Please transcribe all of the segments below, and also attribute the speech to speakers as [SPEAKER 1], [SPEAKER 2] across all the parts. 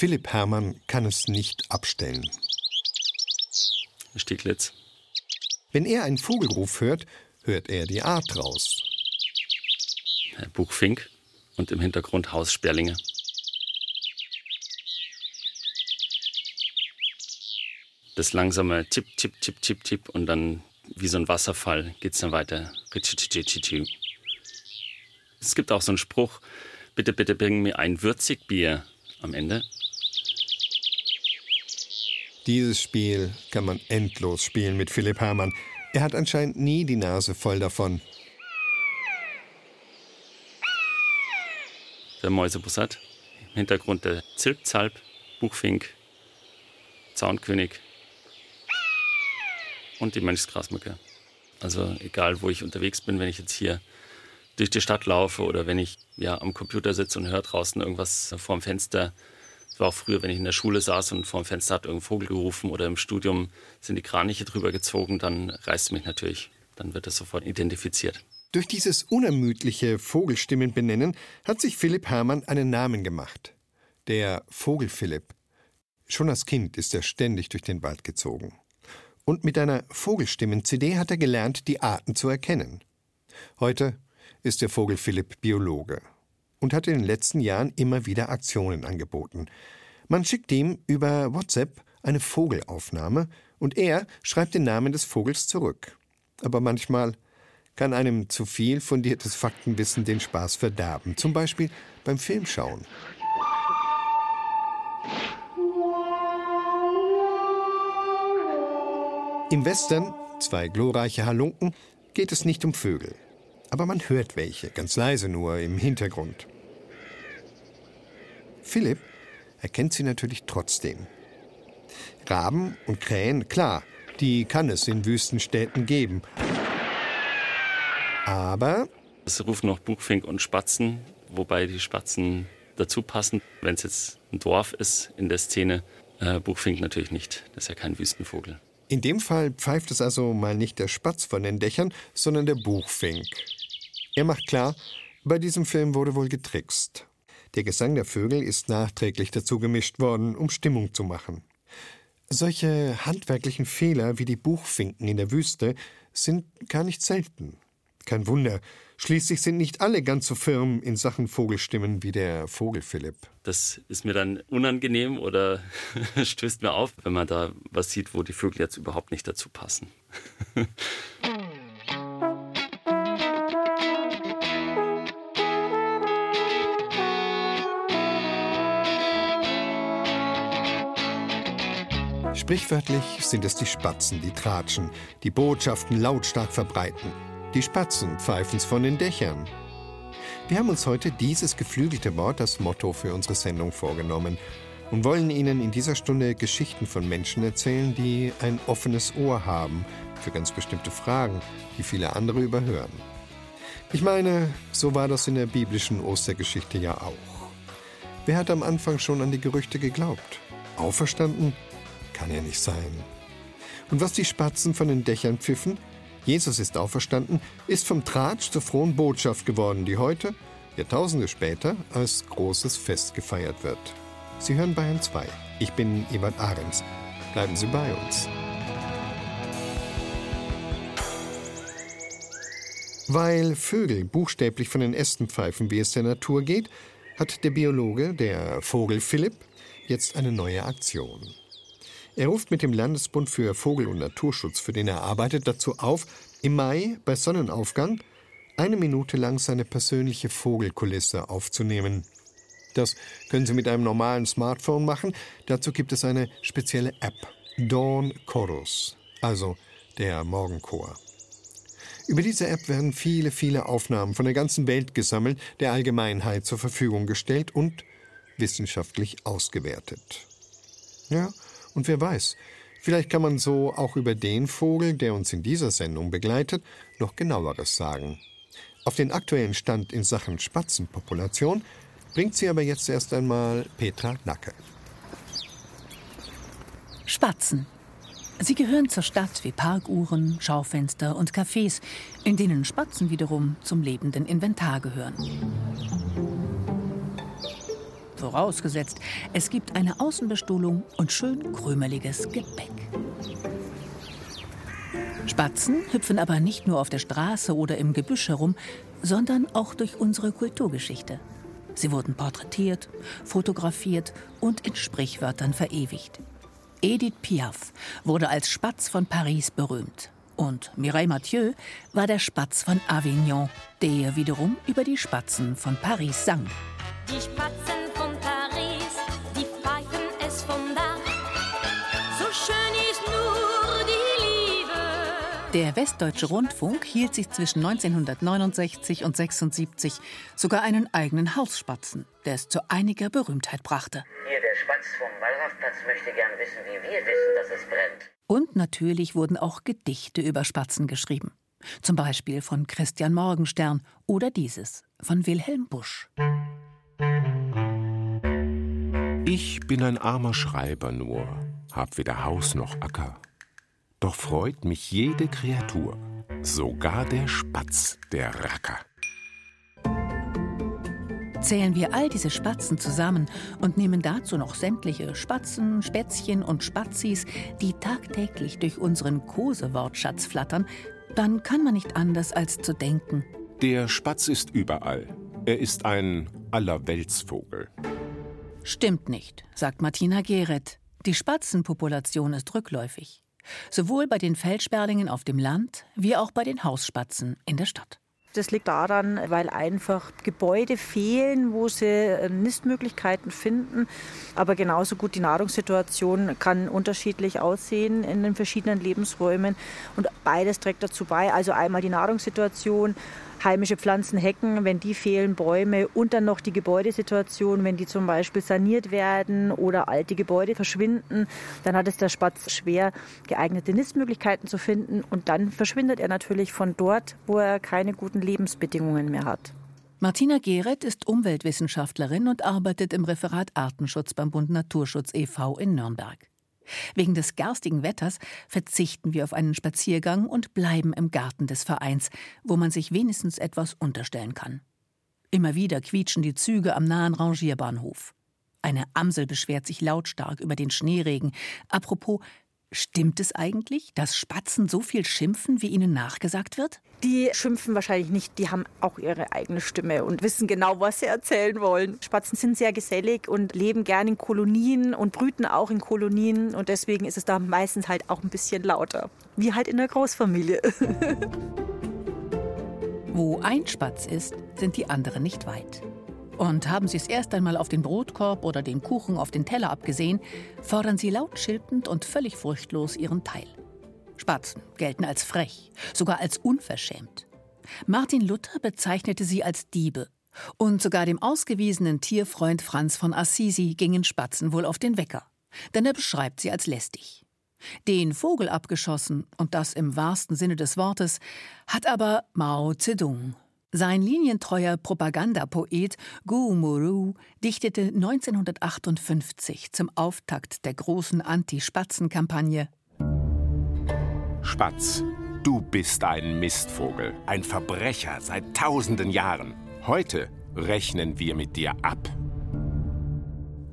[SPEAKER 1] Philipp Hermann kann es nicht abstellen.
[SPEAKER 2] Stieglitz.
[SPEAKER 1] Wenn er einen Vogelruf hört, hört er die Art raus.
[SPEAKER 2] Buchfink und im Hintergrund Haussperlinge. Das langsame Tipp, Tipp, Tipp, Tipp, Tipp und dann wie so ein Wasserfall geht es dann weiter. Es gibt auch so einen Spruch, bitte, bitte bring mir ein Würzigbier am Ende.
[SPEAKER 1] Dieses Spiel kann man endlos spielen mit Philipp Herrmann. Er hat anscheinend nie die Nase voll davon.
[SPEAKER 2] Der Mäusebussard, im Hintergrund der Zilpzalp, Buchfink, Zaunkönig und die Mönchsgrasmücke. Also egal, wo ich unterwegs bin, wenn ich jetzt hier durch die Stadt laufe oder wenn ich ja am Computer sitze und höre draußen irgendwas vorm Fenster. War auch früher, wenn ich in der Schule saß und vorm Fenster hat irgendein Vogel gerufen oder im Studium sind die Kraniche drüber gezogen, dann reißt mich natürlich. Dann wird das sofort identifiziert.
[SPEAKER 1] Durch dieses unermüdliche Vogelstimmenbenennen hat sich Philipp Hermann einen Namen gemacht. Der Vogelphilipp. Schon als Kind ist er ständig durch den Wald gezogen. Und mit einer Vogelstimmen-CD hat er gelernt, die Arten zu erkennen. Heute ist der Vogel Philipp Biologe und hat in den letzten Jahren immer wieder Aktionen angeboten. Man schickt ihm über WhatsApp eine Vogelaufnahme und er schreibt den Namen des Vogels zurück. Aber manchmal kann einem zu viel fundiertes Faktenwissen den Spaß verderben, zum Beispiel beim Filmschauen. Im Western, zwei glorreiche Halunken, geht es nicht um Vögel aber man hört welche, ganz leise nur im Hintergrund. Philipp erkennt sie natürlich trotzdem. Raben und Krähen, klar, die kann es in Wüstenstädten geben. Aber.
[SPEAKER 2] Es rufen noch Buchfink und Spatzen, wobei die Spatzen dazu passen. Wenn es jetzt ein Dorf ist in der Szene, äh, Buchfink natürlich nicht. Das ist ja kein Wüstenvogel.
[SPEAKER 1] In dem Fall pfeift es also mal nicht der Spatz von den Dächern, sondern der Buchfink. Er macht klar, bei diesem Film wurde wohl getrickst. Der Gesang der Vögel ist nachträglich dazu gemischt worden, um Stimmung zu machen. Solche handwerklichen Fehler wie die Buchfinken in der Wüste sind gar nicht selten. Kein Wunder, schließlich sind nicht alle ganz so firm in Sachen Vogelstimmen wie der Vogel Philipp.
[SPEAKER 2] Das ist mir dann unangenehm oder stößt mir auf, wenn man da was sieht, wo die Vögel jetzt überhaupt nicht dazu passen.
[SPEAKER 1] Sprichwörtlich sind es die Spatzen, die tratschen, die Botschaften lautstark verbreiten. Die Spatzen pfeifen's von den Dächern. Wir haben uns heute dieses geflügelte Wort als Motto für unsere Sendung vorgenommen und wollen Ihnen in dieser Stunde Geschichten von Menschen erzählen, die ein offenes Ohr haben für ganz bestimmte Fragen, die viele andere überhören. Ich meine, so war das in der biblischen Ostergeschichte ja auch. Wer hat am Anfang schon an die Gerüchte geglaubt? Auferstanden kann ja nicht sein. Und was die Spatzen von den Dächern pfiffen, Jesus ist auferstanden, ist vom Tratsch zur frohen Botschaft geworden, die heute, Jahrtausende später, als großes Fest gefeiert wird. Sie hören Bayern 2. Ich bin Ebert Ahrens. Bleiben Sie bei uns. Weil Vögel buchstäblich von den Ästen pfeifen, wie es der Natur geht, hat der Biologe, der Vogel Philipp, jetzt eine neue Aktion. Er ruft mit dem Landesbund für Vogel- und Naturschutz, für den er arbeitet, dazu auf, im Mai bei Sonnenaufgang eine Minute lang seine persönliche Vogelkulisse aufzunehmen. Das können Sie mit einem normalen Smartphone machen. Dazu gibt es eine spezielle App, Dawn Chorus, also der Morgenchor. Über diese App werden viele, viele Aufnahmen von der ganzen Welt gesammelt, der Allgemeinheit zur Verfügung gestellt und wissenschaftlich ausgewertet. Ja, und wer weiß, vielleicht kann man so auch über den Vogel, der uns in dieser Sendung begleitet, noch genaueres sagen. Auf den aktuellen Stand in Sachen Spatzenpopulation bringt sie aber jetzt erst einmal Petra Nacke.
[SPEAKER 3] Spatzen. Sie gehören zur Stadt wie Parkuhren, Schaufenster und Cafés, in denen Spatzen wiederum zum lebenden Inventar gehören. Vorausgesetzt, es gibt eine Außenbestuhlung und schön krümeliges Gebäck. Spatzen hüpfen aber nicht nur auf der Straße oder im Gebüsch herum, sondern auch durch unsere Kulturgeschichte. Sie wurden porträtiert, fotografiert und in Sprichwörtern verewigt. Edith Piaf wurde als Spatz von Paris berühmt. Und Mireille Mathieu war der Spatz von Avignon, der wiederum über die Spatzen von Paris sang. Die Spatzen Der Westdeutsche Rundfunk hielt sich zwischen 1969 und 76 sogar einen eigenen Hausspatzen, der es zu einiger Berühmtheit brachte.
[SPEAKER 4] Hier der Spatz vom Wallrafplatz möchte gern wissen, wie wir wissen, dass es brennt.
[SPEAKER 3] Und natürlich wurden auch Gedichte über Spatzen geschrieben. Zum Beispiel von Christian Morgenstern oder dieses von Wilhelm Busch.
[SPEAKER 5] Ich bin ein armer Schreiber nur, hab weder Haus noch Acker. Doch freut mich jede Kreatur, sogar der Spatz, der Racker.
[SPEAKER 3] Zählen wir all diese Spatzen zusammen und nehmen dazu noch sämtliche Spatzen, Spätzchen und Spazis, die tagtäglich durch unseren Kosewortschatz flattern, dann kann man nicht anders als zu denken.
[SPEAKER 5] Der Spatz ist überall. Er ist ein Allerweltsvogel.
[SPEAKER 3] Stimmt nicht, sagt Martina Geret. Die Spatzenpopulation ist rückläufig. Sowohl bei den Feldsperlingen auf dem Land wie auch bei den Hausspatzen in der Stadt.
[SPEAKER 6] Das liegt daran, weil einfach Gebäude fehlen, wo sie äh, Nistmöglichkeiten finden. Aber genauso gut die Nahrungssituation kann unterschiedlich aussehen in den verschiedenen Lebensräumen. Und beides trägt dazu bei. Also einmal die Nahrungssituation, heimische Pflanzen, Hecken, wenn die fehlen, Bäume und dann noch die Gebäudesituation, wenn die zum Beispiel saniert werden oder alte Gebäude verschwinden, dann hat es der Spatz schwer, geeignete Nistmöglichkeiten zu finden und dann verschwindet er natürlich von dort, wo er keine guten Lebensbedingungen mehr hat.
[SPEAKER 3] Martina Geret ist Umweltwissenschaftlerin und arbeitet im Referat Artenschutz beim Bund Naturschutz e.V. in Nürnberg. Wegen des garstigen Wetters verzichten wir auf einen Spaziergang und bleiben im Garten des Vereins, wo man sich wenigstens etwas unterstellen kann. Immer wieder quietschen die Züge am nahen Rangierbahnhof. Eine Amsel beschwert sich lautstark über den Schneeregen. Apropos, Stimmt es eigentlich, dass Spatzen so viel schimpfen, wie ihnen nachgesagt wird?
[SPEAKER 6] Die schimpfen wahrscheinlich nicht, die haben auch ihre eigene Stimme und wissen genau, was sie erzählen wollen. Spatzen sind sehr gesellig und leben gerne in Kolonien und brüten auch in Kolonien und deswegen ist es da meistens halt auch ein bisschen lauter. Wie halt in der Großfamilie.
[SPEAKER 3] Wo ein Spatz ist, sind die anderen nicht weit. Und haben Sie es erst einmal auf den Brotkorb oder den Kuchen auf den Teller abgesehen, fordern Sie laut schilpend und völlig furchtlos Ihren Teil. Spatzen gelten als frech, sogar als unverschämt. Martin Luther bezeichnete sie als Diebe. Und sogar dem ausgewiesenen Tierfreund Franz von Assisi gingen Spatzen wohl auf den Wecker. Denn er beschreibt sie als lästig. Den Vogel abgeschossen, und das im wahrsten Sinne des Wortes, hat aber Mao Zedong sein linientreuer Propagandapoet Gu Muru dichtete 1958 zum Auftakt der großen Anti-Spatzen-Kampagne
[SPEAKER 5] Spatz, du bist ein Mistvogel, ein Verbrecher seit tausenden Jahren. Heute rechnen wir mit dir ab.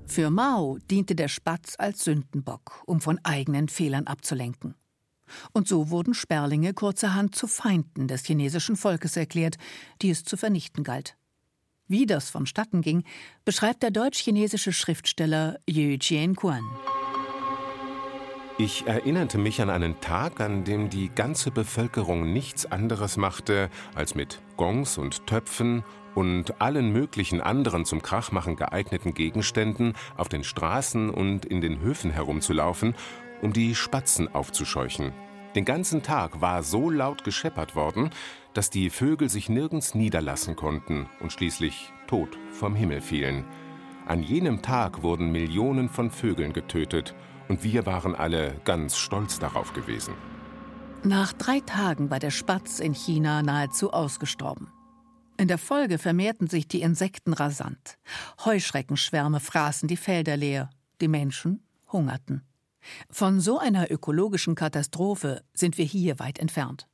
[SPEAKER 3] Für Mao diente der Spatz als Sündenbock, um von eigenen Fehlern abzulenken. Und so wurden Sperlinge kurzerhand zu Feinden des chinesischen Volkes erklärt, die es zu vernichten galt. Wie das vonstatten ging, beschreibt der deutsch-chinesische Schriftsteller Yu Jianquan.
[SPEAKER 5] Ich erinnerte mich an einen Tag, an dem die ganze Bevölkerung nichts anderes machte, als mit Gongs und Töpfen und allen möglichen anderen zum Krachmachen geeigneten Gegenständen auf den Straßen und in den Höfen herumzulaufen um die Spatzen aufzuscheuchen. Den ganzen Tag war so laut gescheppert worden, dass die Vögel sich nirgends niederlassen konnten und schließlich tot vom Himmel fielen. An jenem Tag wurden Millionen von Vögeln getötet, und wir waren alle ganz stolz darauf gewesen.
[SPEAKER 3] Nach drei Tagen war der Spatz in China nahezu ausgestorben. In der Folge vermehrten sich die Insekten rasant. Heuschreckenschwärme fraßen die Felder leer, die Menschen hungerten. Von so einer ökologischen Katastrophe sind wir hier weit entfernt.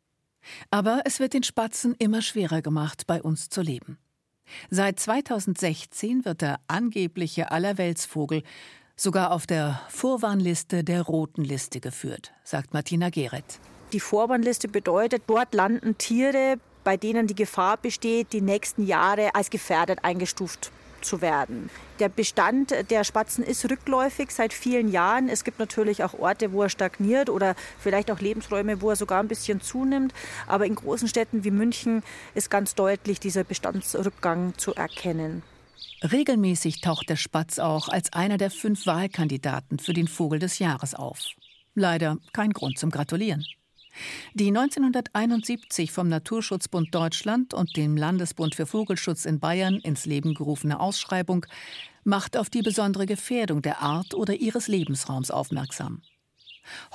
[SPEAKER 3] Aber es wird den Spatzen immer schwerer gemacht, bei uns zu leben. Seit 2016 wird der angebliche Allerweltsvogel sogar auf der Vorwarnliste der Roten Liste geführt, sagt Martina Geret.
[SPEAKER 6] Die Vorwarnliste bedeutet, dort landen Tiere, bei denen die Gefahr besteht, die nächsten Jahre als gefährdet eingestuft zu werden. Der Bestand der Spatzen ist rückläufig seit vielen Jahren. Es gibt natürlich auch Orte, wo er stagniert oder vielleicht auch Lebensräume, wo er sogar ein bisschen zunimmt. Aber in großen Städten wie München ist ganz deutlich dieser Bestandsrückgang zu erkennen.
[SPEAKER 3] Regelmäßig taucht der Spatz auch als einer der fünf Wahlkandidaten für den Vogel des Jahres auf. Leider kein Grund zum Gratulieren. Die 1971 vom Naturschutzbund Deutschland und dem Landesbund für Vogelschutz in Bayern ins Leben gerufene Ausschreibung macht auf die besondere Gefährdung der Art oder ihres Lebensraums aufmerksam.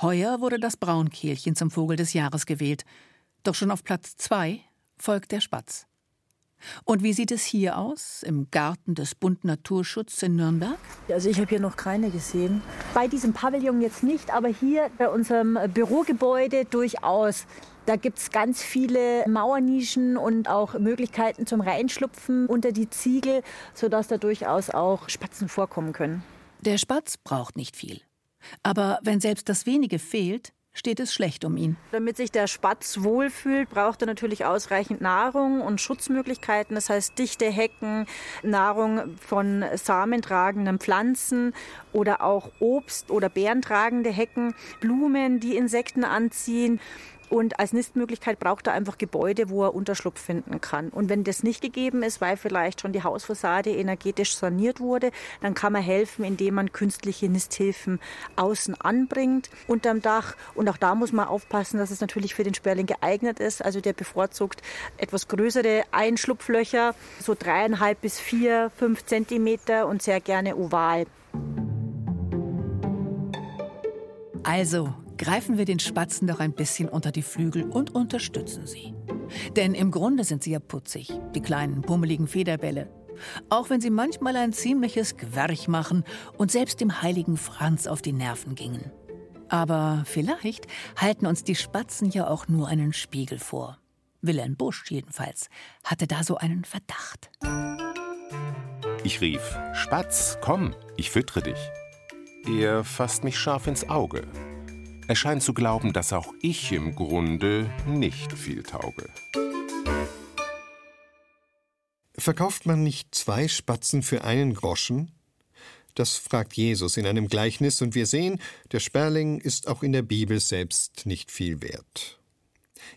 [SPEAKER 3] Heuer wurde das Braunkehlchen zum Vogel des Jahres gewählt, doch schon auf Platz zwei folgt der Spatz. Und wie sieht es hier aus, im Garten des Bund Naturschutz in Nürnberg?
[SPEAKER 6] Also ich habe hier noch keine gesehen. Bei diesem Pavillon jetzt nicht, aber hier bei unserem Bürogebäude durchaus. Da gibt es ganz viele Mauernischen und auch Möglichkeiten zum Reinschlupfen unter die Ziegel, sodass da durchaus auch Spatzen vorkommen können.
[SPEAKER 3] Der Spatz braucht nicht viel. Aber wenn selbst das wenige fehlt, steht es schlecht um ihn.
[SPEAKER 6] Damit sich der Spatz wohlfühlt, braucht er natürlich ausreichend Nahrung und Schutzmöglichkeiten. Das heißt dichte Hecken, Nahrung von samentragenden Pflanzen oder auch Obst- oder beerentragende Hecken, Blumen, die Insekten anziehen. Und als Nistmöglichkeit braucht er einfach Gebäude, wo er Unterschlupf finden kann. Und wenn das nicht gegeben ist, weil vielleicht schon die Hausfassade energetisch saniert wurde, dann kann man helfen, indem man künstliche Nisthilfen außen anbringt unterm Dach. Und auch da muss man aufpassen, dass es natürlich für den Sperling geeignet ist. Also der bevorzugt etwas größere Einschlupflöcher, so dreieinhalb bis vier, fünf Zentimeter und sehr gerne oval.
[SPEAKER 3] Also, greifen wir den Spatzen doch ein bisschen unter die Flügel und unterstützen sie. Denn im Grunde sind sie ja putzig, die kleinen pummeligen Federbälle. Auch wenn sie manchmal ein ziemliches Gwerch machen und selbst dem heiligen Franz auf die Nerven gingen. Aber vielleicht halten uns die Spatzen ja auch nur einen Spiegel vor. Wilhelm Busch jedenfalls hatte da so einen Verdacht.
[SPEAKER 5] Ich rief: Spatz, komm, ich füttere dich. Er fasst mich scharf ins Auge er scheint zu glauben, dass auch ich im Grunde nicht viel tauge.
[SPEAKER 1] Verkauft man nicht zwei Spatzen für einen Groschen? Das fragt Jesus in einem Gleichnis, und wir sehen, der Sperling ist auch in der Bibel selbst nicht viel wert.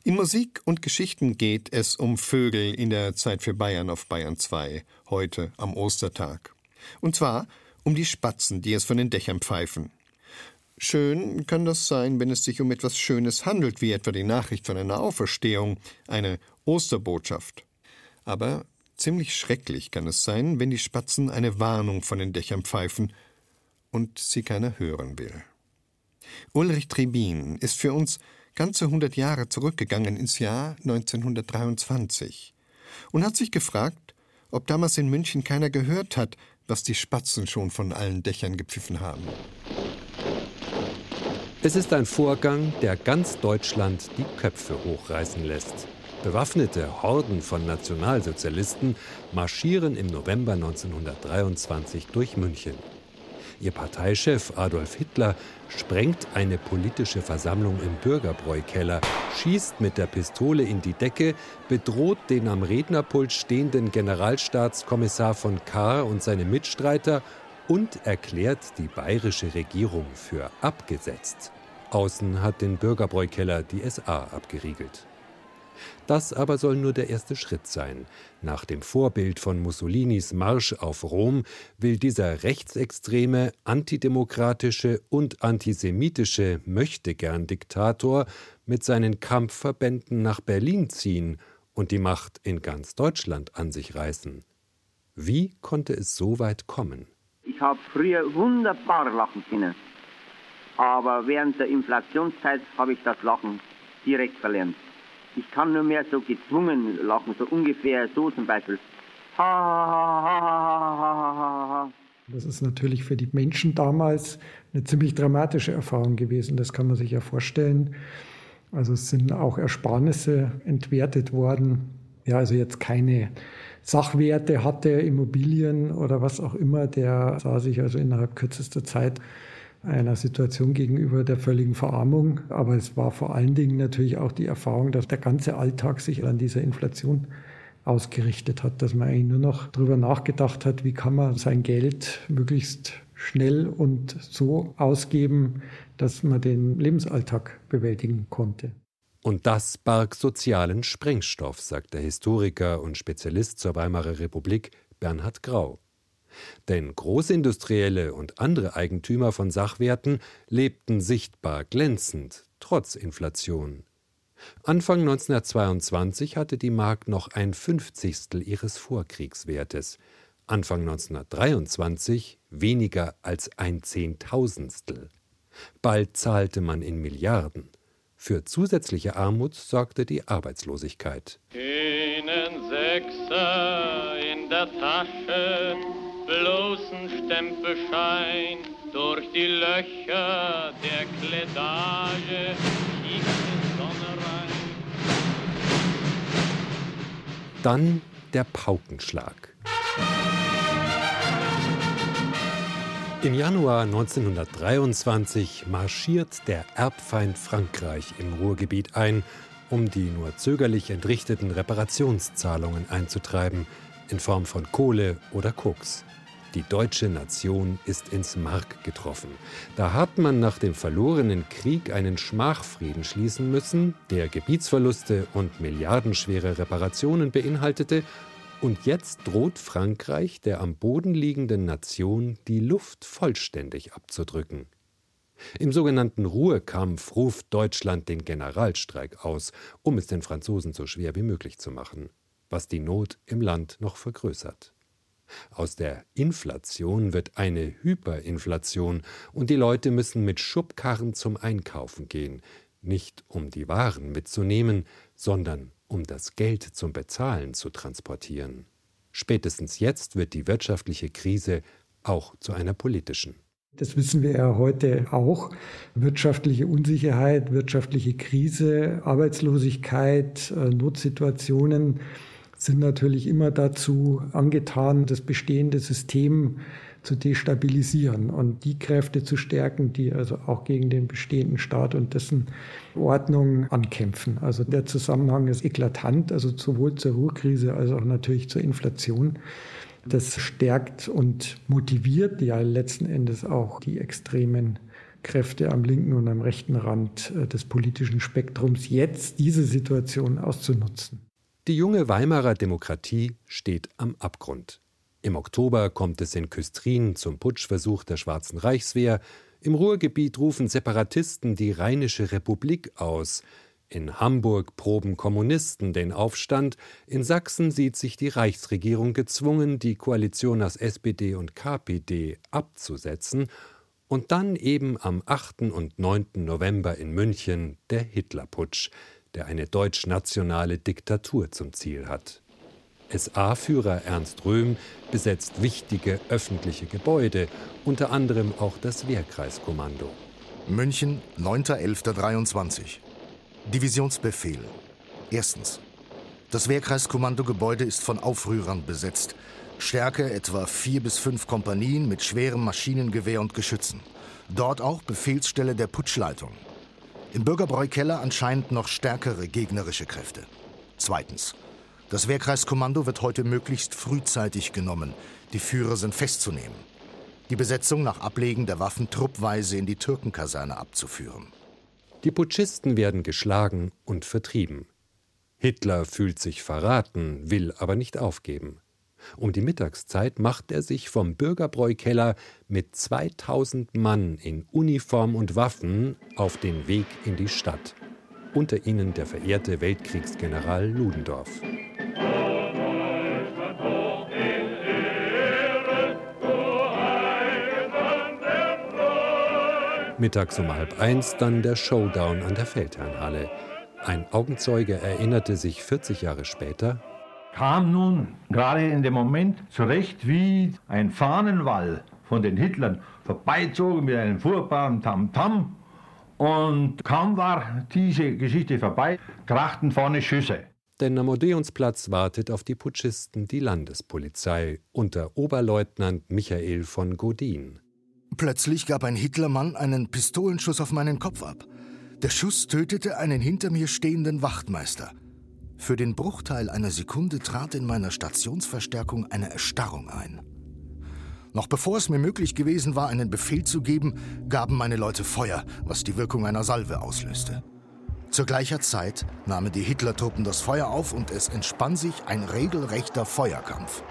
[SPEAKER 1] In Musik und Geschichten geht es um Vögel in der Zeit für Bayern auf Bayern 2, heute am Ostertag. Und zwar um die Spatzen, die es von den Dächern pfeifen. Schön kann das sein, wenn es sich um etwas Schönes handelt, wie etwa die Nachricht von einer Auferstehung, eine Osterbotschaft. Aber ziemlich schrecklich kann es sein, wenn die Spatzen eine Warnung von den Dächern pfeifen und sie keiner hören will. Ulrich Trebin ist für uns ganze hundert Jahre zurückgegangen ins Jahr 1923 und hat sich gefragt, ob damals in München keiner gehört hat, was die Spatzen schon von allen Dächern gepfiffen haben.
[SPEAKER 7] Es ist ein Vorgang, der ganz Deutschland die Köpfe hochreißen lässt. Bewaffnete Horden von Nationalsozialisten marschieren im November 1923 durch München. Ihr Parteichef Adolf Hitler sprengt eine politische Versammlung im Bürgerbräukeller, schießt mit der Pistole in die Decke, bedroht den am Rednerpult stehenden Generalstaatskommissar von Kahr und seine Mitstreiter und erklärt die bayerische Regierung für abgesetzt. Außen hat den Bürgerbräukeller die SA abgeriegelt. Das aber soll nur der erste Schritt sein. Nach dem Vorbild von Mussolinis Marsch auf Rom will dieser rechtsextreme, antidemokratische und antisemitische Möchtegern-Diktator mit seinen Kampfverbänden nach Berlin ziehen und die Macht in ganz Deutschland an sich reißen. Wie konnte es so weit kommen?
[SPEAKER 8] Ich habe früher wunderbar lachen können. Aber während der Inflationszeit habe ich das Lachen direkt verlernt. Ich kann nur mehr so gezwungen lachen, so ungefähr so zum Beispiel. Ha.
[SPEAKER 9] Das ist natürlich für die Menschen damals eine ziemlich dramatische Erfahrung gewesen. Das kann man sich ja vorstellen. Also es sind auch Ersparnisse entwertet worden. Ja, also jetzt keine Sachwerte hatte, Immobilien oder was auch immer, der sah sich also innerhalb kürzester Zeit einer Situation gegenüber der völligen Verarmung. Aber es war vor allen Dingen natürlich auch die Erfahrung, dass der ganze Alltag sich an dieser Inflation ausgerichtet hat, dass man eigentlich nur noch darüber nachgedacht hat, wie kann man sein Geld möglichst schnell und so ausgeben, dass man den Lebensalltag bewältigen konnte.
[SPEAKER 7] Und das barg sozialen Sprengstoff, sagt der Historiker und Spezialist zur Weimarer Republik Bernhard Grau. Denn Großindustrielle und andere Eigentümer von Sachwerten lebten sichtbar glänzend, trotz Inflation. Anfang 1922 hatte die Mark noch ein Fünfzigstel ihres Vorkriegswertes, Anfang 1923 weniger als ein Zehntausendstel. Bald zahlte man in Milliarden. Für zusätzliche Armut sorgte die Arbeitslosigkeit.
[SPEAKER 10] Einen Sechser in der Tasche, bloßen Stempelschein, durch die Löcher der Kledage schießt die Sonne rein.
[SPEAKER 7] Dann der Paukenschlag. Im Januar 1923 marschiert der Erbfeind Frankreich im Ruhrgebiet ein, um die nur zögerlich entrichteten Reparationszahlungen einzutreiben, in Form von Kohle oder Koks. Die deutsche Nation ist ins Mark getroffen. Da hat man nach dem verlorenen Krieg einen Schmachfrieden schließen müssen, der Gebietsverluste und milliardenschwere Reparationen beinhaltete und jetzt droht Frankreich der am Boden liegenden Nation die Luft vollständig abzudrücken. Im sogenannten Ruhekampf ruft Deutschland den Generalstreik aus, um es den Franzosen so schwer wie möglich zu machen, was die Not im Land noch vergrößert. Aus der Inflation wird eine Hyperinflation und die Leute müssen mit Schubkarren zum Einkaufen gehen, nicht um die Waren mitzunehmen, sondern um das Geld zum Bezahlen zu transportieren. Spätestens jetzt wird die wirtschaftliche Krise auch zu einer politischen.
[SPEAKER 9] Das wissen wir ja heute auch. Wirtschaftliche Unsicherheit, wirtschaftliche Krise, Arbeitslosigkeit, äh, Notsituationen sind natürlich immer dazu angetan, das bestehende System zu destabilisieren und die Kräfte zu stärken, die also auch gegen den bestehenden Staat und dessen Ordnung ankämpfen. Also der Zusammenhang ist eklatant, also sowohl zur Ruhrkrise als auch natürlich zur Inflation. Das stärkt und motiviert ja letzten Endes auch die extremen Kräfte am linken und am rechten Rand äh, des politischen Spektrums, jetzt diese Situation auszunutzen.
[SPEAKER 7] Die junge Weimarer Demokratie steht am Abgrund. Im Oktober kommt es in Küstrin zum Putschversuch der Schwarzen Reichswehr. Im Ruhrgebiet rufen Separatisten die Rheinische Republik aus. In Hamburg proben Kommunisten den Aufstand. In Sachsen sieht sich die Reichsregierung gezwungen, die Koalition aus SPD und KPD abzusetzen. Und dann eben am 8. und 9. November in München der Hitlerputsch, der eine deutsch-nationale Diktatur zum Ziel hat. SA-Führer Ernst Röhm besetzt wichtige öffentliche Gebäude, unter anderem auch das Wehrkreiskommando.
[SPEAKER 11] München, 9.11.23. Divisionsbefehl. Erstens. Das Wehrkreiskommando-Gebäude ist von Aufrührern besetzt. Stärke etwa vier bis fünf Kompanien mit schwerem Maschinengewehr und Geschützen. Dort auch Befehlsstelle der Putschleitung. Im Bürgerbräu-Keller anscheinend noch stärkere gegnerische Kräfte. Zweitens. Das Wehrkreiskommando wird heute möglichst frühzeitig genommen. Die Führer sind festzunehmen. Die Besetzung nach Ablegen der Waffen truppweise in die Türkenkaserne abzuführen.
[SPEAKER 7] Die Putschisten werden geschlagen und vertrieben. Hitler fühlt sich verraten, will aber nicht aufgeben. Um die Mittagszeit macht er sich vom Bürgerbräukeller mit 2000 Mann in Uniform und Waffen auf den Weg in die Stadt. Unter ihnen der verehrte Weltkriegsgeneral Ludendorff. Mittags um halb eins dann der Showdown an der Feldherrnhalle. Ein Augenzeuge erinnerte sich 40 Jahre später,
[SPEAKER 12] kam nun gerade in dem Moment zurecht wie ein Fahnenwall von den Hitlern vorbeizogen mit einem furchtbaren Tamtam. -Tam. Und kaum war diese Geschichte vorbei, krachten vorne Schüsse.
[SPEAKER 7] Denn am Odeonsplatz wartet auf die Putschisten die Landespolizei unter Oberleutnant Michael von Godin.
[SPEAKER 11] Plötzlich gab ein Hitlermann einen Pistolenschuss auf meinen Kopf ab. Der Schuss tötete einen hinter mir stehenden Wachtmeister. Für den Bruchteil einer Sekunde trat in meiner Stationsverstärkung eine Erstarrung ein. Noch bevor es mir möglich gewesen war, einen Befehl zu geben, gaben meine Leute Feuer, was die Wirkung einer Salve auslöste. Zur gleichen Zeit nahmen die Hitlertruppen das Feuer auf und es entspann sich ein regelrechter Feuerkampf.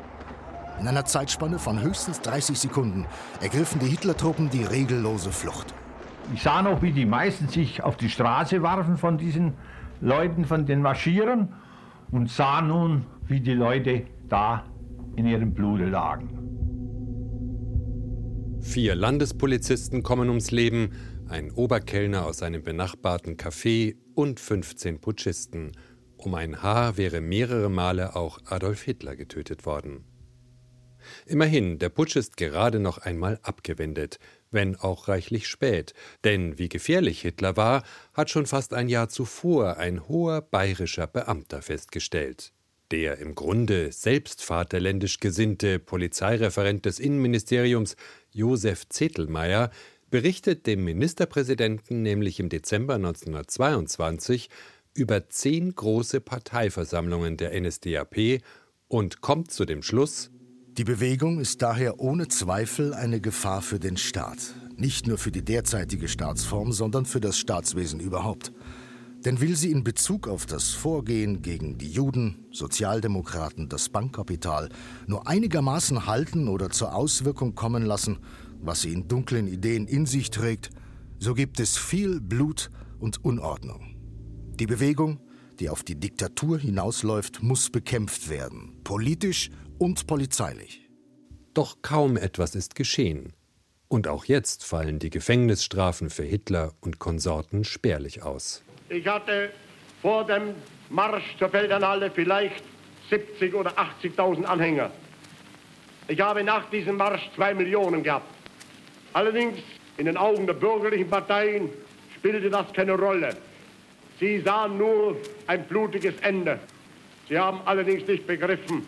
[SPEAKER 11] In einer Zeitspanne von höchstens 30 Sekunden ergriffen die Hitlertruppen die regellose Flucht.
[SPEAKER 12] Ich sah noch, wie die meisten sich auf die Straße warfen von diesen Leuten, von den Marschieren und sah nun, wie die Leute da in ihrem Blute lagen.
[SPEAKER 7] Vier Landespolizisten kommen ums Leben, ein Oberkellner aus einem benachbarten Café und 15 Putschisten. Um ein Haar wäre mehrere Male auch Adolf Hitler getötet worden. Immerhin, der Putsch ist gerade noch einmal abgewendet, wenn auch reichlich spät, denn wie gefährlich Hitler war, hat schon fast ein Jahr zuvor ein hoher bayerischer Beamter festgestellt. Der im Grunde selbst vaterländisch gesinnte Polizeireferent des Innenministeriums Josef Zettelmeier berichtet dem Ministerpräsidenten nämlich im Dezember 1922 über zehn große Parteiversammlungen der NSDAP und kommt zu dem Schluss,
[SPEAKER 11] die Bewegung ist daher ohne Zweifel eine Gefahr für den Staat. Nicht nur für die derzeitige Staatsform, sondern für das Staatswesen überhaupt. Denn will sie in Bezug auf das Vorgehen gegen die Juden, Sozialdemokraten, das Bankkapital nur einigermaßen halten oder zur Auswirkung kommen lassen, was sie in dunklen Ideen in sich trägt, so gibt es viel Blut und Unordnung. Die Bewegung, die auf die Diktatur hinausläuft, muss bekämpft werden, politisch und polizeilich.
[SPEAKER 7] Doch kaum etwas ist geschehen. Und auch jetzt fallen die Gefängnisstrafen für Hitler und Konsorten spärlich aus.
[SPEAKER 13] Ich hatte vor dem Marsch zur Feldernhalle vielleicht 70 oder 80.000 Anhänger. Ich habe nach diesem Marsch zwei Millionen gehabt. Allerdings in den Augen der bürgerlichen Parteien spielte das keine Rolle. Sie sahen nur ein blutiges Ende. Sie haben allerdings nicht begriffen,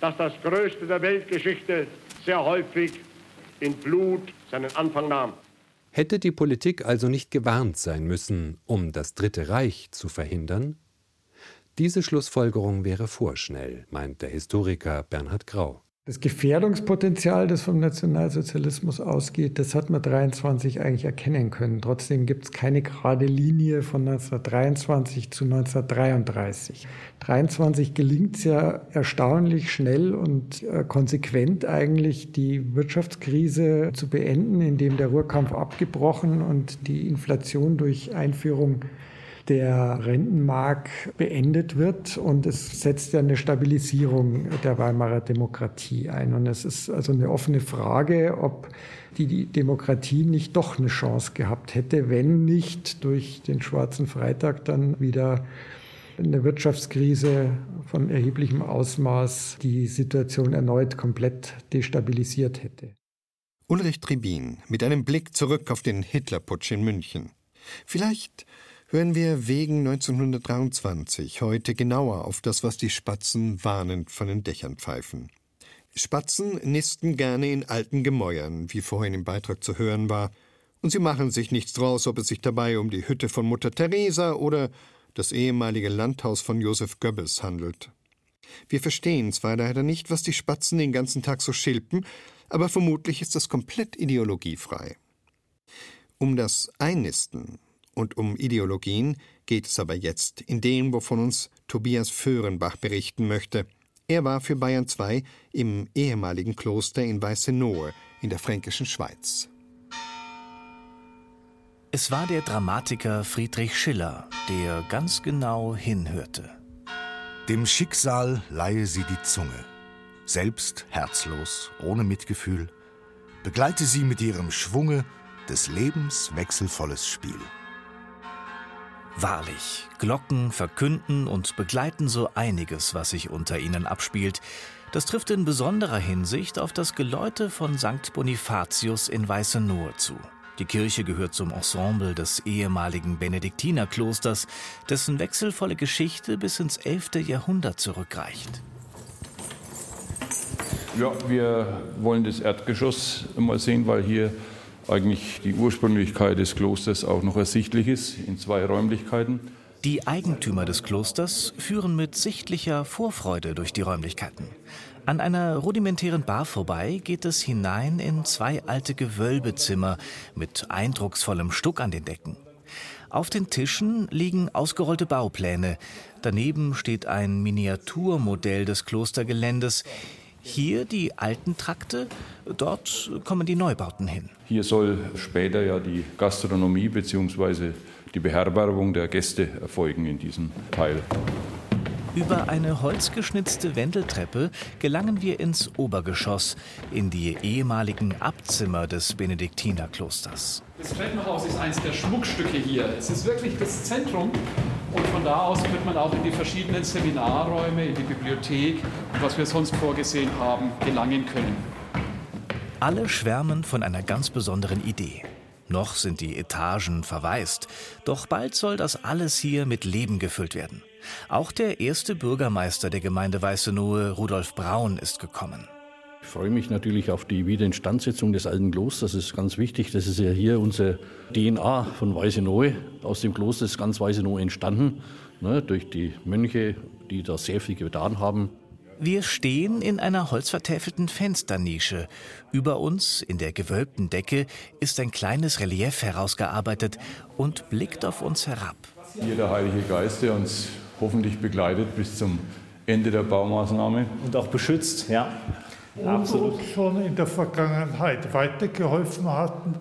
[SPEAKER 13] dass das Größte der Weltgeschichte sehr häufig in Blut seinen Anfang nahm.
[SPEAKER 7] Hätte die Politik also nicht gewarnt sein müssen, um das Dritte Reich zu verhindern? Diese Schlussfolgerung wäre vorschnell, meint der Historiker Bernhard Grau.
[SPEAKER 9] Das Gefährdungspotenzial, das vom Nationalsozialismus ausgeht, das hat man 23 eigentlich erkennen können. Trotzdem gibt es keine gerade Linie von 1923 zu 1933. 23 gelingt es ja erstaunlich schnell und äh, konsequent eigentlich die Wirtschaftskrise zu beenden, indem der Ruhrkampf abgebrochen und die Inflation durch Einführung der Rentenmark beendet wird und es setzt ja eine Stabilisierung der Weimarer Demokratie ein. Und es ist also eine offene Frage, ob die Demokratie nicht doch eine Chance gehabt hätte, wenn nicht durch den Schwarzen Freitag dann wieder eine Wirtschaftskrise von erheblichem Ausmaß die Situation erneut komplett destabilisiert hätte.
[SPEAKER 1] Ulrich Tribin mit einem Blick zurück auf den Hitlerputsch in München. Vielleicht hören wir wegen 1923 heute genauer auf das, was die Spatzen warnend von den Dächern pfeifen. Spatzen nisten gerne in alten Gemäuern, wie vorhin im Beitrag zu hören war, und sie machen sich nichts draus, ob es sich dabei um die Hütte von Mutter Teresa oder das ehemalige Landhaus von Josef Goebbels handelt. Wir verstehen zwar leider nicht, was die Spatzen den ganzen Tag so schilpen, aber vermutlich ist das komplett ideologiefrei. Um das Einnisten und um Ideologien geht es aber jetzt in dem, wovon uns Tobias Föhrenbach berichten möchte. Er war für Bayern II im ehemaligen Kloster in Weißenohe in der fränkischen Schweiz.
[SPEAKER 14] Es war der Dramatiker Friedrich Schiller, der ganz genau hinhörte.
[SPEAKER 11] Dem Schicksal leihe sie die Zunge. Selbst herzlos, ohne Mitgefühl, begleite sie mit ihrem Schwunge des Lebens wechselvolles Spiel.
[SPEAKER 14] Wahrlich, Glocken verkünden und begleiten so einiges, was sich unter ihnen abspielt. Das trifft in besonderer Hinsicht auf das Geläute von St. Bonifatius in Weißenohe zu. Die Kirche gehört zum Ensemble des ehemaligen Benediktinerklosters, dessen wechselvolle Geschichte bis ins 11. Jahrhundert zurückreicht.
[SPEAKER 15] Ja, wir wollen das Erdgeschoss mal sehen, weil hier eigentlich die Ursprünglichkeit des Klosters auch noch ersichtlich ist in zwei Räumlichkeiten.
[SPEAKER 14] Die Eigentümer des Klosters führen mit sichtlicher Vorfreude durch die Räumlichkeiten. An einer rudimentären Bar vorbei geht es hinein in zwei alte Gewölbezimmer mit eindrucksvollem Stuck an den Decken. Auf den Tischen liegen ausgerollte Baupläne. Daneben steht ein Miniaturmodell des Klostergeländes. Hier die alten Trakte, dort kommen die Neubauten hin.
[SPEAKER 15] Hier soll später ja die Gastronomie bzw die Beherbergung der Gäste erfolgen in diesem Teil.
[SPEAKER 14] Über eine holzgeschnitzte Wendeltreppe gelangen wir ins Obergeschoss, in die ehemaligen Abzimmer des Benediktinerklosters.
[SPEAKER 16] Das Treppenhaus ist eines der Schmuckstücke hier. Es ist wirklich das Zentrum und von da aus wird man auch in die verschiedenen Seminarräume, in die Bibliothek und was wir sonst vorgesehen haben, gelangen können.
[SPEAKER 14] Alle schwärmen von einer ganz besonderen Idee. Noch sind die Etagen verwaist, doch bald soll das alles hier mit Leben gefüllt werden. Auch der erste Bürgermeister der Gemeinde Weißenohe, Rudolf Braun, ist gekommen.
[SPEAKER 17] Ich freue mich natürlich auf die Wiederinstandsetzung des alten Klosters. Das ist ganz wichtig. Das ist ja hier unsere DNA von Weißenohe. Aus dem Kloster ist ganz Weißenohe entstanden, ne, durch die Mönche, die da sehr viel getan haben.
[SPEAKER 14] Wir stehen in einer holzvertäfelten Fensternische. Über uns, in der gewölbten Decke, ist ein kleines Relief herausgearbeitet und blickt auf uns herab.
[SPEAKER 15] Hier der Heilige Geist, der uns hoffentlich begleitet bis zum Ende der Baumaßnahme.
[SPEAKER 18] Und auch beschützt, ja.
[SPEAKER 19] Und Absolut. uns schon in der Vergangenheit weitergeholfen hatten.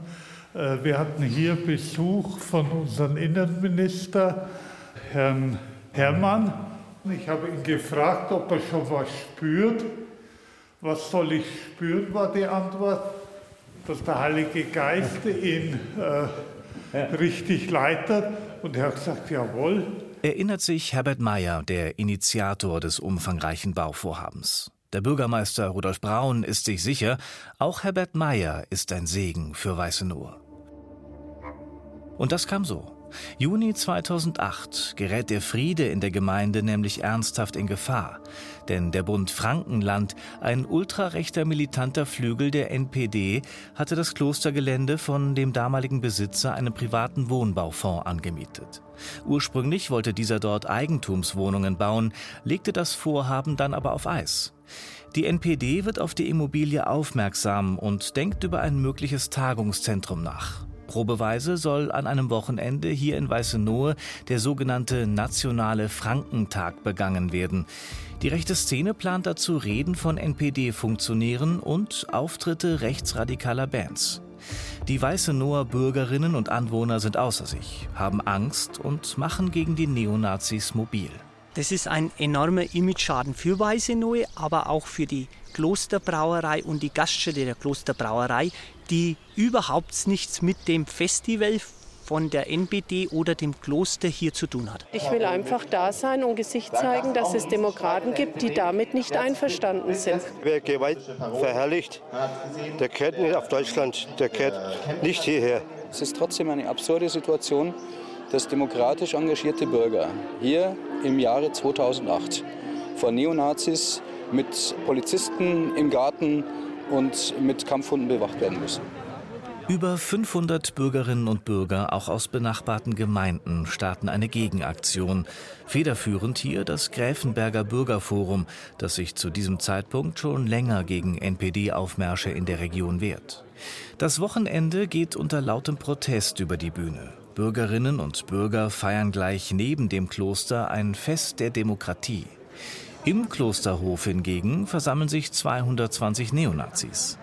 [SPEAKER 19] Äh, wir hatten hier Besuch von unserem Innenminister, Herrn Herrmann ich habe ihn gefragt, ob er schon was spürt. Was soll ich spüren, war die Antwort, dass der Heilige Geist ihn äh, richtig leitet. Und er hat gesagt, jawohl.
[SPEAKER 14] Erinnert sich Herbert Meyer, der Initiator des umfangreichen Bauvorhabens. Der Bürgermeister Rudolf Braun ist sich sicher, auch Herbert Meyer ist ein Segen für Weißenohe. Und das kam so. Juni 2008 gerät der Friede in der Gemeinde nämlich ernsthaft in Gefahr. Denn der Bund Frankenland, ein ultrarechter militanter Flügel der NPD, hatte das Klostergelände von dem damaligen Besitzer einem privaten Wohnbaufonds angemietet. Ursprünglich wollte dieser dort Eigentumswohnungen bauen, legte das Vorhaben dann aber auf Eis. Die NPD wird auf die Immobilie aufmerksam und denkt über ein mögliches Tagungszentrum nach. Probeweise soll an einem Wochenende hier in Weißenohe der sogenannte Nationale Frankentag begangen werden. Die rechte Szene plant dazu Reden von NPD-Funktionären und Auftritte rechtsradikaler Bands. Die Weißenoher Bürgerinnen und Anwohner sind außer sich, haben Angst und machen gegen die Neonazis mobil.
[SPEAKER 20] Das ist ein enormer Imageschaden für Weißenohe, aber auch für die Klosterbrauerei und die Gaststätte der Klosterbrauerei, die überhaupt nichts mit dem Festival von der NPD oder dem Kloster hier zu tun hat.
[SPEAKER 21] Ich will einfach da sein und Gesicht zeigen, dass es Demokraten gibt, die damit nicht einverstanden sind.
[SPEAKER 22] Wer Gewalt verherrlicht, der kehrt nicht auf Deutschland, der kehrt nicht hierher.
[SPEAKER 23] Es ist trotzdem eine absurde Situation, dass demokratisch engagierte Bürger hier im Jahre 2008 von Neonazis mit Polizisten im Garten und mit Kampfhunden bewacht werden müssen.
[SPEAKER 14] Über 500 Bürgerinnen und Bürger, auch aus benachbarten Gemeinden, starten eine Gegenaktion. Federführend hier das Gräfenberger Bürgerforum, das sich zu diesem Zeitpunkt schon länger gegen NPD-Aufmärsche in der Region wehrt. Das Wochenende geht unter lautem Protest über die Bühne. Bürgerinnen und Bürger feiern gleich neben dem Kloster ein Fest der Demokratie. Im Klosterhof hingegen versammeln sich 220 Neonazis.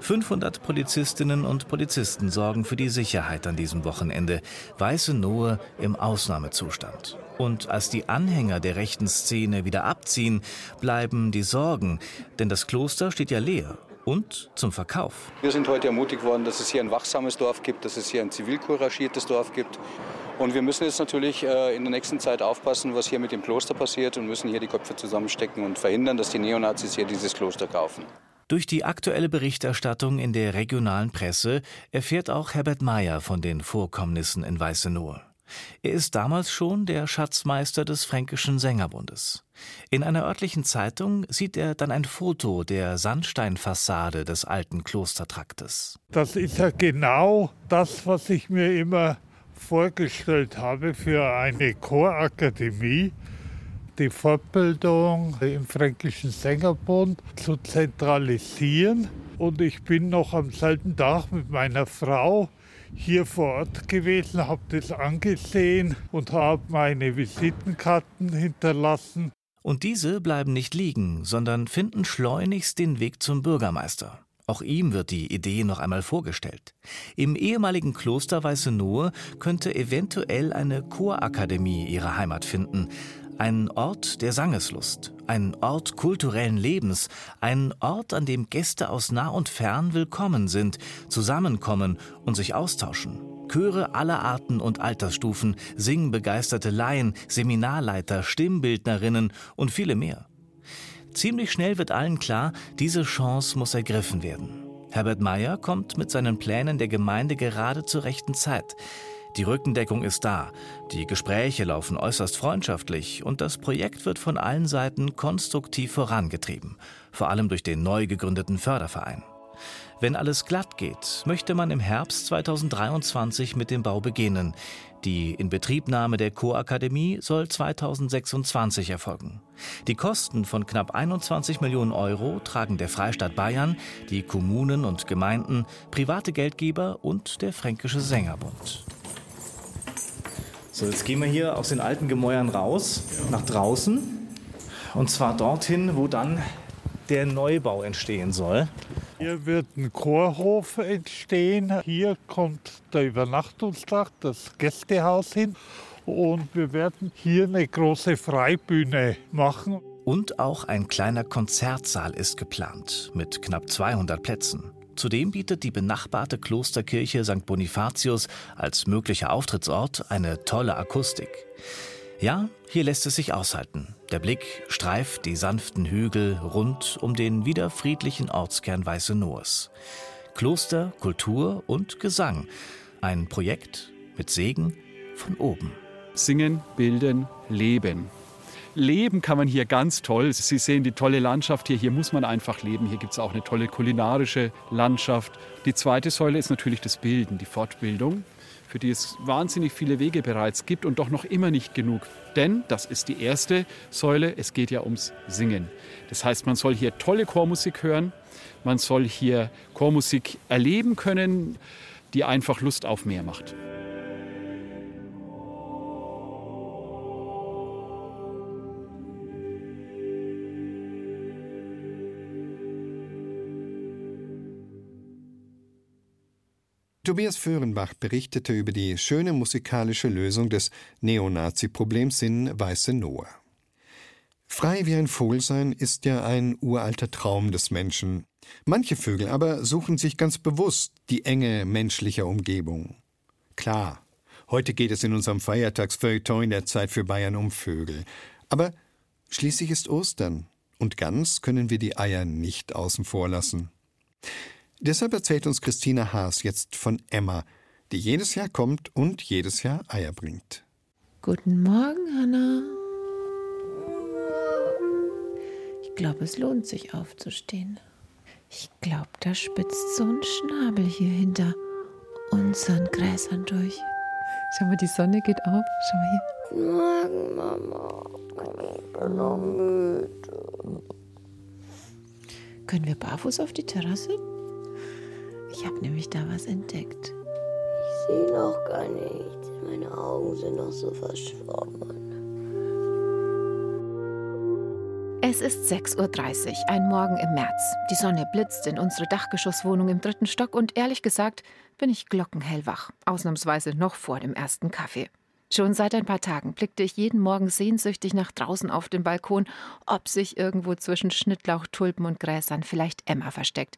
[SPEAKER 14] 500 Polizistinnen und Polizisten sorgen für die Sicherheit an diesem Wochenende. Weiße Nohe im Ausnahmezustand. Und als die Anhänger der rechten Szene wieder abziehen, bleiben die Sorgen, denn das Kloster steht ja leer und zum Verkauf.
[SPEAKER 23] Wir sind heute ermutigt worden, dass es hier ein wachsames Dorf gibt, dass es hier ein zivilcouragiertes Dorf gibt. Und wir müssen jetzt natürlich äh, in der nächsten Zeit aufpassen, was hier mit dem Kloster passiert und müssen hier die Köpfe zusammenstecken und verhindern, dass die Neonazis hier dieses Kloster kaufen.
[SPEAKER 14] Durch die aktuelle Berichterstattung in der regionalen Presse erfährt auch Herbert Meyer von den Vorkommnissen in Weißenur. Er ist damals schon der Schatzmeister des Fränkischen Sängerbundes. In einer örtlichen Zeitung sieht er dann ein Foto der Sandsteinfassade des alten Klostertraktes.
[SPEAKER 19] Das ist ja genau das, was ich mir immer vorgestellt habe für eine Chorakademie, die Fortbildung im Fränkischen Sängerbund zu zentralisieren. Und ich bin noch am selben Tag mit meiner Frau hier vor Ort gewesen, habe das angesehen und habe meine Visitenkarten hinterlassen.
[SPEAKER 14] Und diese bleiben nicht liegen, sondern finden schleunigst den Weg zum Bürgermeister. Auch ihm wird die Idee noch einmal vorgestellt. Im ehemaligen Kloster Weißenohe könnte eventuell eine Chorakademie ihre Heimat finden, ein Ort der Sangeslust, ein Ort kulturellen Lebens, ein Ort, an dem Gäste aus nah und fern willkommen sind, zusammenkommen und sich austauschen. Chöre aller Arten und Altersstufen, singbegeisterte Laien, Seminarleiter, Stimmbildnerinnen und viele mehr. Ziemlich schnell wird allen klar, diese Chance muss ergriffen werden. Herbert Meyer kommt mit seinen Plänen der Gemeinde gerade zur rechten Zeit. Die Rückendeckung ist da, die Gespräche laufen äußerst freundschaftlich und das Projekt wird von allen Seiten konstruktiv vorangetrieben, vor allem durch den neu gegründeten Förderverein. Wenn alles glatt geht, möchte man im Herbst 2023 mit dem Bau beginnen. Die Inbetriebnahme der Chorakademie soll 2026 erfolgen. Die Kosten von knapp 21 Millionen Euro tragen der Freistaat Bayern, die Kommunen und Gemeinden, private Geldgeber und der Fränkische Sängerbund.
[SPEAKER 24] So, jetzt gehen wir hier aus den alten Gemäuern raus, nach draußen. Und zwar dorthin, wo dann der Neubau entstehen soll.
[SPEAKER 19] Hier wird ein Chorhof entstehen. Hier kommt der Übernachtungstrakt, das Gästehaus hin. Und wir werden hier eine große Freibühne machen.
[SPEAKER 14] Und auch ein kleiner Konzertsaal ist geplant mit knapp 200 Plätzen. Zudem bietet die benachbarte Klosterkirche St. Bonifatius als möglicher Auftrittsort eine tolle Akustik. Ja, hier lässt es sich aushalten. Der Blick streift die sanften Hügel rund um den wieder friedlichen Ortskern Weiße Noors. Kloster, Kultur und Gesang. Ein Projekt mit Segen von oben.
[SPEAKER 16] Singen, bilden, leben leben kann man hier ganz toll. Sie sehen die tolle Landschaft hier. Hier muss man einfach leben. Hier gibt es auch eine tolle kulinarische Landschaft. Die zweite Säule ist natürlich das Bilden, die Fortbildung, für die es wahnsinnig viele Wege bereits gibt und doch noch immer nicht genug. Denn, das ist die erste Säule, es geht ja ums Singen. Das heißt, man soll hier tolle Chormusik hören, man soll hier Chormusik erleben können, die einfach Lust auf mehr macht.
[SPEAKER 1] Tobias Föhrenbach berichtete über die schöne musikalische Lösung des Neonazi-Problems in Weiße Noah. Frei wie ein Vogel sein ist ja ein uralter Traum des Menschen. Manche Vögel aber suchen sich ganz bewusst die Enge menschlicher Umgebung. Klar, heute geht es in unserem Feiertagsfeuilleton in der Zeit für Bayern um Vögel. Aber schließlich ist Ostern und ganz können wir die Eier nicht außen vor lassen. Deshalb erzählt uns Christina Haas jetzt von Emma, die jedes Jahr kommt und jedes Jahr Eier bringt.
[SPEAKER 25] Guten Morgen, Hanna. Ich glaube, es lohnt sich aufzustehen. Ich glaube, da spitzt so ein Schnabel hier hinter unseren Gräsern durch. Schau mal, die Sonne geht auf. Schau mal hier.
[SPEAKER 18] Guten Morgen, Mama. Ich bin noch müde.
[SPEAKER 25] Können wir barfuß auf die Terrasse? Ich habe nämlich da was entdeckt.
[SPEAKER 18] Ich sehe noch gar nichts. Meine Augen sind noch so verschwommen.
[SPEAKER 25] Es ist 6.30 Uhr, ein Morgen im März. Die Sonne blitzt in unsere Dachgeschosswohnung im dritten Stock und ehrlich gesagt bin ich glockenhellwach, ausnahmsweise noch vor dem ersten Kaffee. Schon seit ein paar Tagen blickte ich jeden Morgen sehnsüchtig nach draußen auf den Balkon, ob sich irgendwo zwischen Schnittlauch, Tulpen und Gräsern vielleicht Emma versteckt.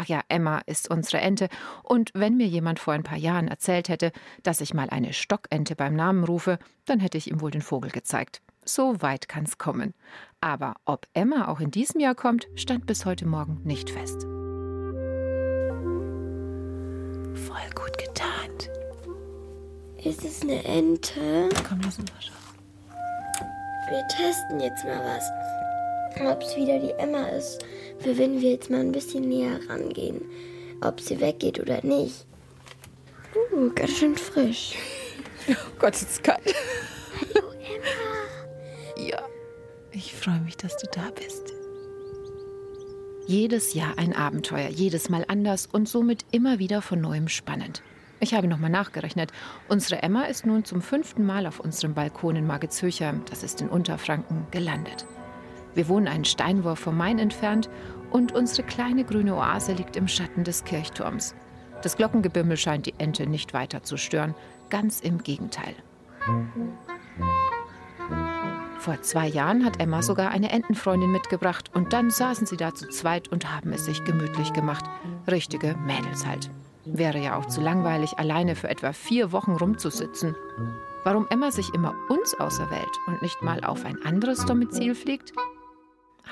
[SPEAKER 25] Ach ja, Emma ist unsere Ente. Und wenn mir jemand vor ein paar Jahren erzählt hätte, dass ich mal eine Stockente beim Namen rufe, dann hätte ich ihm wohl den Vogel gezeigt. So weit kann's kommen. Aber ob Emma auch in diesem Jahr kommt, stand bis heute Morgen nicht fest.
[SPEAKER 18] Voll gut getarnt. Ist es eine Ente?
[SPEAKER 25] Komm, lass uns mal schauen.
[SPEAKER 18] Wir testen jetzt mal was. Ob es wieder die Emma ist. Für wenn wir jetzt mal ein bisschen näher rangehen. Ob sie weggeht oder nicht. Uh, ganz schön frisch.
[SPEAKER 25] Oh Gott, ist es kalt.
[SPEAKER 18] Hallo Emma.
[SPEAKER 25] Ja, ich freue mich, dass du da bist. Jedes Jahr ein Abenteuer, jedes Mal anders und somit immer wieder von neuem spannend. Ich habe nochmal nachgerechnet. Unsere Emma ist nun zum fünften Mal auf unserem Balkon in Margitshöcher, das ist in Unterfranken, gelandet. Wir wohnen einen Steinwurf vom Main entfernt und unsere kleine grüne Oase liegt im Schatten des Kirchturms. Das Glockengebimmel scheint die Ente nicht weiter zu stören, ganz im Gegenteil. Vor zwei Jahren hat Emma sogar eine Entenfreundin mitgebracht und dann saßen sie da zu zweit und haben es sich gemütlich gemacht. Richtige Mädels halt. Wäre ja auch zu langweilig, alleine für etwa vier Wochen rumzusitzen. Warum Emma sich immer uns auserwählt und nicht mal auf ein anderes Domizil fliegt?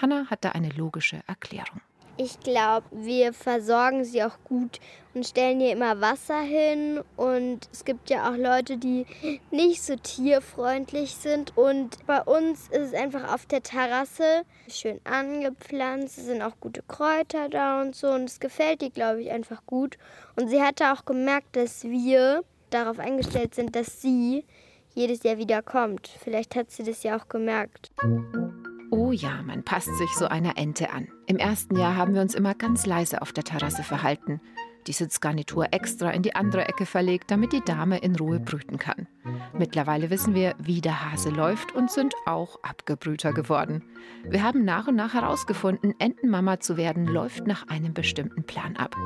[SPEAKER 25] Hanna hat da eine logische Erklärung.
[SPEAKER 26] Ich glaube, wir versorgen sie auch gut und stellen ihr immer Wasser hin. Und es gibt ja auch Leute, die nicht so tierfreundlich sind. Und bei uns ist es einfach auf der Terrasse schön angepflanzt. Es sind auch gute Kräuter da und so. Und es gefällt ihr, glaube ich, einfach gut. Und sie hatte auch gemerkt, dass wir darauf eingestellt sind, dass sie jedes Jahr wieder kommt. Vielleicht hat sie das ja auch gemerkt.
[SPEAKER 25] Oh ja, man passt sich so einer Ente an. Im ersten Jahr haben wir uns immer ganz leise auf der Terrasse verhalten. Die Sitzgarnitur extra in die andere Ecke verlegt, damit die Dame in Ruhe brüten kann. Mittlerweile wissen wir, wie der Hase läuft und sind auch abgebrühter geworden. Wir haben nach und nach herausgefunden, Entenmama zu werden läuft nach einem bestimmten Plan ab.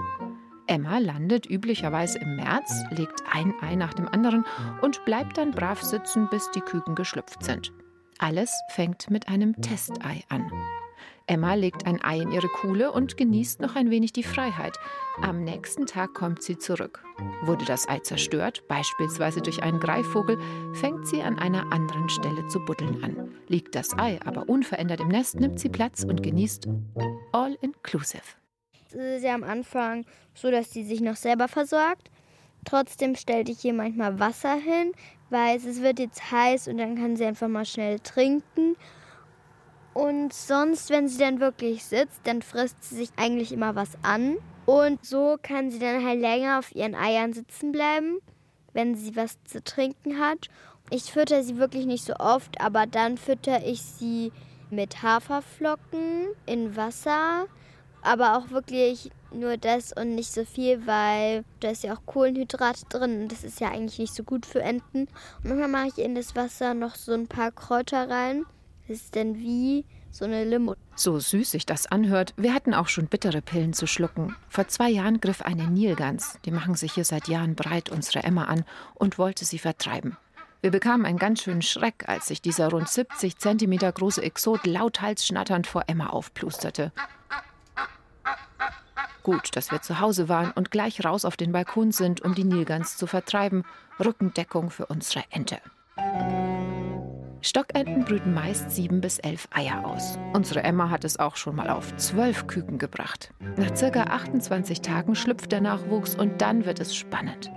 [SPEAKER 25] Emma landet üblicherweise im März, legt ein Ei nach dem anderen und bleibt dann brav sitzen, bis die Küken geschlüpft sind. Alles fängt mit einem Testei an. Emma legt ein Ei in ihre Kuhle und genießt noch ein wenig die Freiheit. Am nächsten Tag kommt sie zurück. Wurde das Ei zerstört, beispielsweise durch einen Greifvogel, fängt sie an einer anderen Stelle zu buddeln an. Liegt das Ei aber unverändert im Nest, nimmt sie Platz und genießt all inclusive.
[SPEAKER 26] Es ist ja am Anfang so, dass sie sich noch selber versorgt. Trotzdem stellte ich ihr manchmal Wasser hin, weil es wird jetzt heiß und dann kann sie einfach mal schnell trinken. Und sonst, wenn sie dann wirklich sitzt, dann frisst sie sich eigentlich immer was an. Und so kann sie dann halt länger auf ihren Eiern sitzen bleiben, wenn sie was zu trinken hat. Ich fütter sie wirklich nicht so oft, aber dann fütter ich sie mit Haferflocken in Wasser. Aber auch wirklich nur das und nicht so viel, weil da ist ja auch Kohlenhydrat drin und das ist ja eigentlich nicht so gut für Enten. Und manchmal mache ich in das Wasser noch so ein paar Kräuter rein. Das ist dann wie so eine Limo.
[SPEAKER 25] So süß sich das anhört, wir hatten auch schon bittere Pillen zu schlucken. Vor zwei Jahren griff eine Nilgans, die machen sich hier seit Jahren breit, unsere Emma an und wollte sie vertreiben. Wir bekamen einen ganz schönen Schreck, als sich dieser rund 70 Zentimeter große Exot lauthals schnatternd vor Emma aufplusterte. Gut, dass wir zu Hause waren und gleich raus auf den Balkon sind, um die Nilgans zu vertreiben. Rückendeckung für unsere Ente. Stockenten brüten meist sieben bis elf Eier aus. Unsere Emma hat es auch schon mal auf zwölf Küken gebracht. Nach circa 28 Tagen schlüpft der Nachwuchs und dann wird es spannend.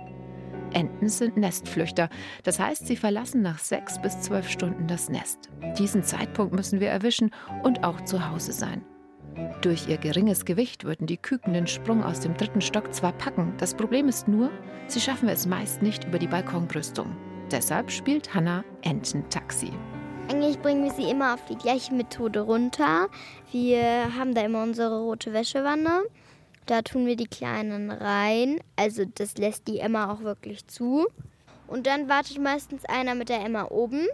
[SPEAKER 25] Enten sind Nestflüchter, das heißt, sie verlassen nach sechs bis zwölf Stunden das Nest. Diesen Zeitpunkt müssen wir erwischen und auch zu Hause sein. Durch ihr geringes Gewicht würden die Küken den Sprung aus dem dritten Stock zwar packen, das Problem ist nur, sie schaffen es meist nicht über die Balkonbrüstung. Deshalb spielt Hannah Ententaxi.
[SPEAKER 26] Eigentlich bringen wir sie immer auf die gleiche Methode runter. Wir haben da immer unsere rote Wäschewanne. Da tun wir die Kleinen rein. Also das lässt die Emma auch wirklich zu. Und dann wartet meistens einer mit der Emma oben.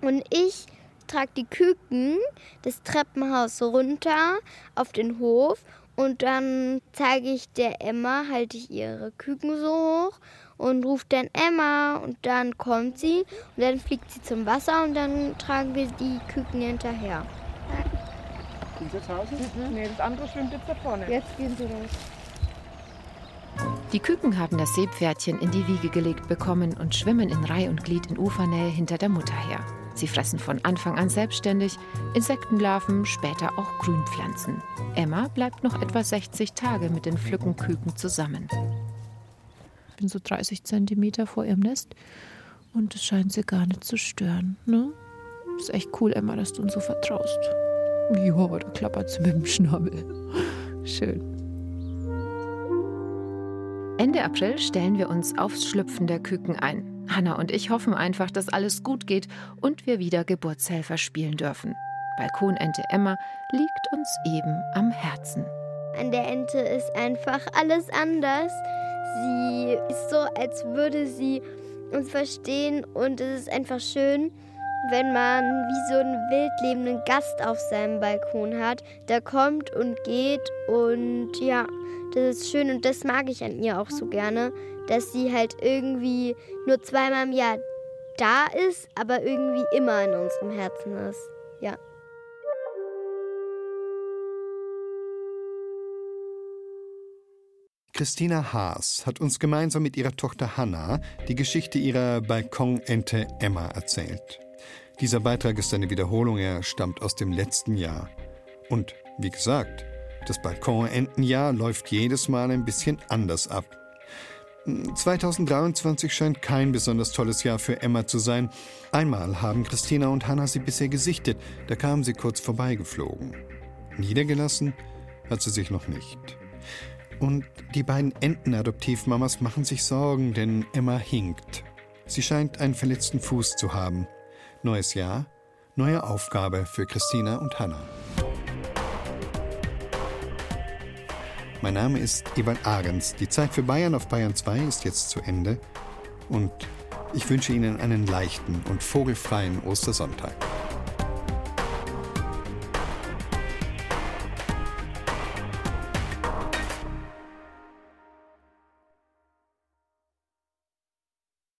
[SPEAKER 26] Und ich trage die Küken das Treppenhaus runter auf den Hof. Und dann zeige ich der Emma, halte ich ihre Küken so hoch und ruft dann Emma und dann kommt sie und dann fliegt sie zum Wasser und dann tragen wir die Küken hinterher.
[SPEAKER 27] Zu Hause? Mhm. Nee, das andere schwimmt jetzt da vorne.
[SPEAKER 26] Jetzt gehen sie los.
[SPEAKER 25] Die Küken haben das Seepferdchen in die Wiege gelegt bekommen und schwimmen in Reih und Glied in Ufernähe hinter der Mutter her. Sie fressen von Anfang an selbstständig, Insektenlarven, später auch Grünpflanzen. Emma bleibt noch etwa 60 Tage mit den Pflückenküken zusammen.
[SPEAKER 28] Ich bin so 30 Zentimeter vor ihrem Nest und es scheint sie gar nicht zu stören. Ne? Ist echt cool, Emma, dass du uns so vertraust. Ja, da klappert sie mit dem Schnabel. Schön.
[SPEAKER 25] Ende April stellen wir uns aufs Schlüpfen der Küken ein. Hanna und ich hoffen einfach, dass alles gut geht und wir wieder Geburtshelfer spielen dürfen. Balkonente Emma liegt uns eben am Herzen.
[SPEAKER 26] An der Ente ist einfach alles anders. Sie ist so, als würde sie uns verstehen und es ist einfach schön, wenn man wie so einen wild lebenden Gast auf seinem Balkon hat, der kommt und geht und ja, das ist schön und das mag ich an ihr auch so gerne, dass sie halt irgendwie nur zweimal im Jahr da ist, aber irgendwie immer in unserem Herzen ist. Ja.
[SPEAKER 1] Christina Haas hat uns gemeinsam mit ihrer Tochter Hanna die Geschichte ihrer Balkonente Emma erzählt. Dieser Beitrag ist eine Wiederholung, er stammt aus dem letzten Jahr. Und wie gesagt, das Balkonentenjahr läuft jedes Mal ein bisschen anders ab. 2023 scheint kein besonders tolles Jahr für Emma zu sein. Einmal haben Christina und Hannah sie bisher gesichtet, da kamen sie kurz vorbeigeflogen. Niedergelassen hat sie sich noch nicht. Und die beiden Entenadoptivmamas machen sich Sorgen, denn Emma hinkt. Sie scheint einen verletzten Fuß zu haben. Neues Jahr, neue Aufgabe für Christina und Hannah. Mein Name ist Ewald Ahrens. Die Zeit für Bayern auf Bayern 2 ist jetzt zu Ende. Und ich wünsche Ihnen einen leichten und vogelfreien Ostersonntag.